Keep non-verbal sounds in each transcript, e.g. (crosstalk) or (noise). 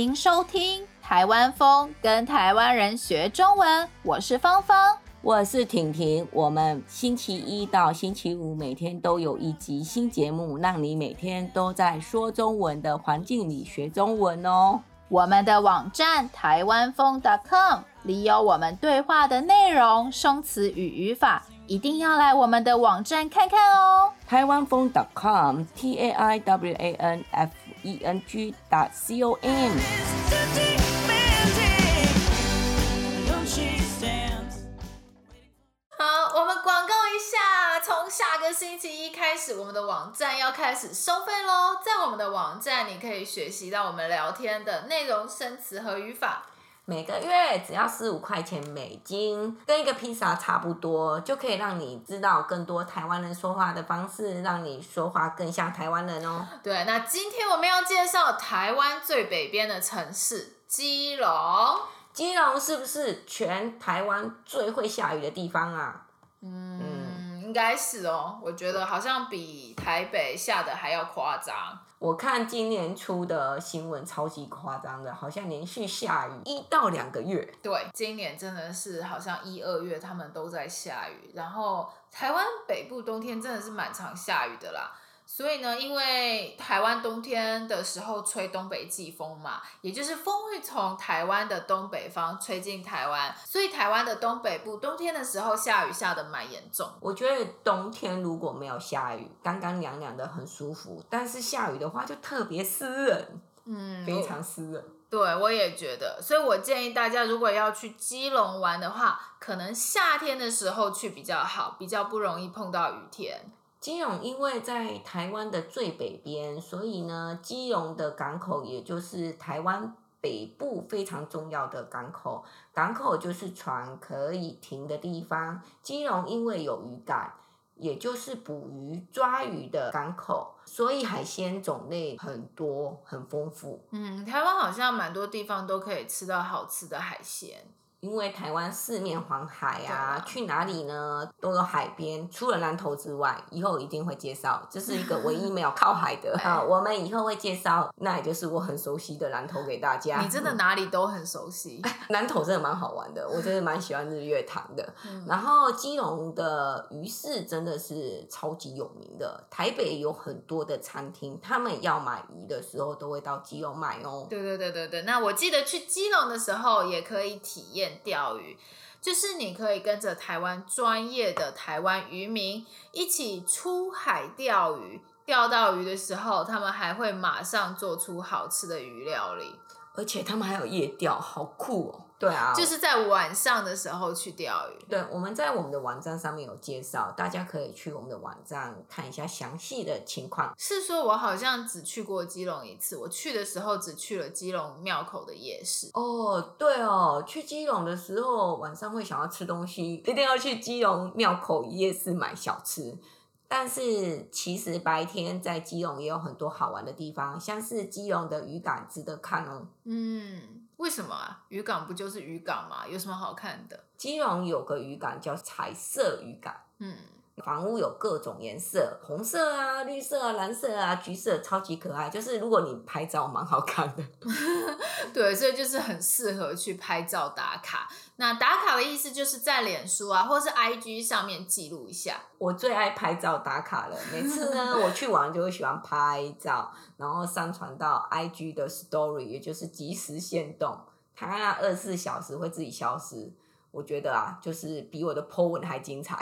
迎收听台湾风，跟台湾人学中文。我是芳芳，我是婷婷。我们星期一到星期五每天都有一集新节目，让你每天都在说中文的环境里学中文哦。我们的网站台湾风 .com 里有我们对话的内容、生词与语法，一定要来我们的网站看看哦。台湾风 .com T A I W A N F E N G C O M。好，我们广告一下，从下个星期一开始，我们的网站要开始收费喽。在我们的网站，你可以学习到我们聊天的内容、生词和语法。每个月只要十五块钱美金，跟一个披萨差不多，就可以让你知道更多台湾人说话的方式，让你说话更像台湾人哦。对，那今天我们要介绍台湾最北边的城市基隆。基隆是不是全台湾最会下雨的地方啊？嗯，嗯应该是哦。我觉得好像比台北下的还要夸张。我看今年出的新闻超级夸张的，好像连续下雨一到两个月。对，今年真的是好像一二月他们都在下雨，然后台湾北部冬天真的是蛮常下雨的啦。所以呢，因为台湾冬天的时候吹东北季风嘛，也就是风会从台湾的东北方吹进台湾，所以台湾的东北部冬天的时候下雨下得蛮严重。我觉得冬天如果没有下雨，干干凉凉的很舒服，但是下雨的话就特别湿冷，嗯，非常湿冷。对，我也觉得，所以我建议大家如果要去基隆玩的话，可能夏天的时候去比较好，比较不容易碰到雨天。基隆因为在台湾的最北边，所以呢，基隆的港口也就是台湾北部非常重要的港口。港口就是船可以停的地方。基隆因为有渔港，也就是捕鱼抓鱼的港口，所以海鲜种类很多，很丰富。嗯，台湾好像蛮多地方都可以吃到好吃的海鲜。因为台湾四面环海啊，啊，去哪里呢都有海边。除了南投之外，以后一定会介绍，这是一个唯一没有 (laughs) 靠海的啊。我们以后会介绍，那也就是我很熟悉的南投给大家。你真的哪里都很熟悉。(laughs) 南投真的蛮好玩的，我真的蛮喜欢日月潭的。(laughs) 嗯、然后基隆的鱼市真的是超级有名的，台北有很多的餐厅，他们要买鱼的时候都会到基隆买哦。对对对对对，那我记得去基隆的时候也可以体验。钓鱼，就是你可以跟着台湾专业的台湾渔民一起出海钓鱼，钓到鱼的时候，他们还会马上做出好吃的鱼料理，而且他们还有夜钓，好酷哦。对啊，就是在晚上的时候去钓鱼。对，我们在我们的网站上面有介绍，大家可以去我们的网站看一下详细的情况。是说，我好像只去过基隆一次，我去的时候只去了基隆庙口的夜市。哦，对哦，去基隆的时候晚上会想要吃东西，一定要去基隆庙口夜市买小吃。但是其实白天在基隆也有很多好玩的地方，像是基隆的渔港值得看哦。嗯。为什么啊？渔港不就是渔港吗？有什么好看的？基隆有个渔港叫彩色渔港，嗯，房屋有各种颜色，红色啊、绿色啊、蓝色啊、橘色，超级可爱。就是如果你拍照蛮好看的，(laughs) 对，所以就是很适合去拍照打卡。那打卡的意思就是在脸书啊，或是 IG 上面记录一下。我最爱拍照打卡了，每次呢 (laughs) 我去玩就会喜欢拍照，然后上传到 IG 的 Story，也就是即时限动，它那二十四小时会自己消失。我觉得啊，就是比我的 po 文还精彩。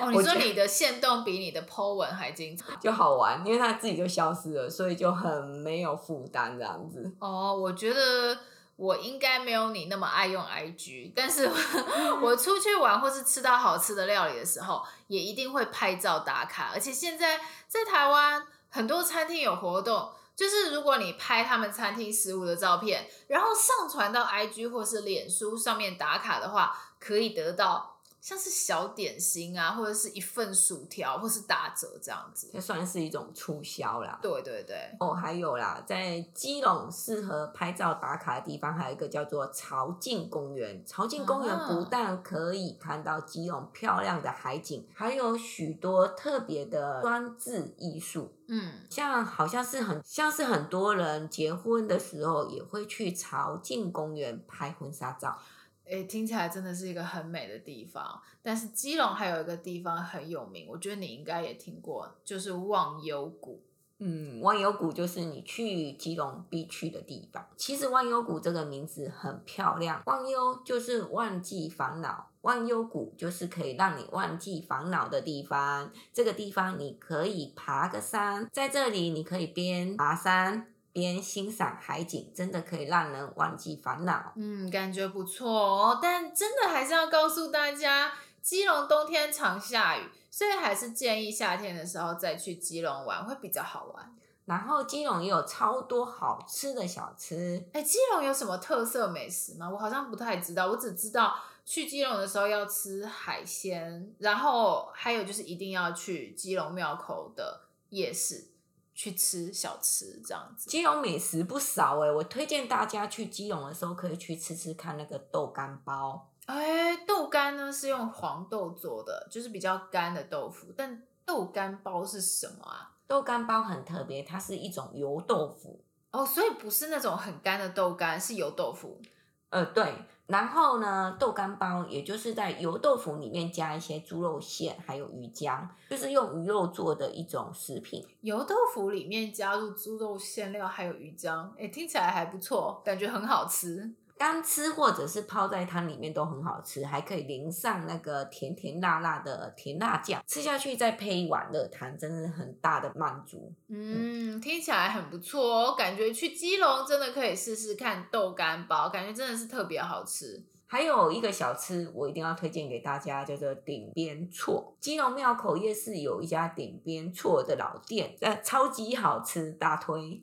哦，(laughs) 你说你的限动比你的 po 文还精彩，就好玩，因为它自己就消失了，所以就很没有负担这样子。哦，我觉得。我应该没有你那么爱用 IG，但是 (laughs) 我 (laughs) 出去玩或是吃到好吃的料理的时候，也一定会拍照打卡。而且现在在台湾很多餐厅有活动，就是如果你拍他们餐厅食物的照片，然后上传到 IG 或是脸书上面打卡的话，可以得到像是小点心啊，或者是一份薯条，或是打折这样子，这算是一种促销啦。对对对。哦，还有啦，在基隆适合拍照打卡的地方，还有一个叫做潮境公园。潮境公园不但可以看到基隆漂亮的海景，还有许多特别的装置艺术。嗯，像好像是很像是很多人结婚的时候也会去潮境公园拍婚纱照。诶，听起来真的是一个很美的地方。但是基隆还有一个地方很有名，我觉得你应该也听过，就是忘忧谷。嗯，忘忧谷就是你去基隆必去的地方。其实忘忧谷这个名字很漂亮，忘忧就是忘记烦恼，忘忧谷就是可以让你忘记烦恼的地方。这个地方你可以爬个山，在这里你可以边爬山。边欣赏海景，真的可以让人忘记烦恼。嗯，感觉不错哦。但真的还是要告诉大家，基隆冬天常下雨，所以还是建议夏天的时候再去基隆玩会比较好玩。然后基隆也有超多好吃的小吃。哎，基隆有什么特色美食吗？我好像不太知道，我只知道去基隆的时候要吃海鲜，然后还有就是一定要去基隆庙口的夜市。去吃小吃这样子，基隆美食不少哎，我推荐大家去基隆的时候可以去吃吃看那个豆干包。哎，豆干呢是用黄豆做的，就是比较干的豆腐。但豆干包是什么啊？豆干包很特别，它是一种油豆腐。哦，所以不是那种很干的豆干，是油豆腐。呃，对，然后呢，豆干包也就是在油豆腐里面加一些猪肉馅，还有鱼浆，就是用鱼肉做的一种食品。油豆腐里面加入猪肉馅料，还有鱼浆，哎，听起来还不错，感觉很好吃。干吃或者是泡在汤里面都很好吃，还可以淋上那个甜甜辣辣的甜辣酱，吃下去再配一碗热汤，真是很大的满足。嗯，听起来很不错哦，感觉去基隆真的可以试试看豆干包，感觉真的是特别好吃。还有一个小吃我一定要推荐给大家，叫做顶边错。基隆庙口夜市有一家顶边错的老店，呃，超级好吃，大推。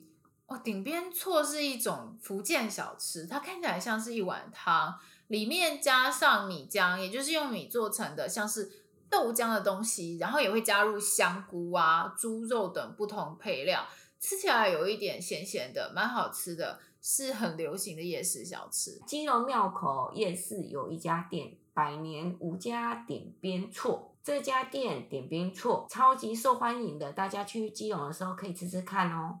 哦，鼎边趖是一种福建小吃，它看起来像是一碗汤，里面加上米浆，也就是用米做成的，像是豆浆的东西，然后也会加入香菇啊、猪肉等不同配料，吃起来有一点咸咸的，蛮好吃的，是很流行的夜市小吃。基隆庙口夜市有一家店，百年吴家鼎边趖，这家店鼎边趖超级受欢迎的，大家去基隆的时候可以吃吃看哦。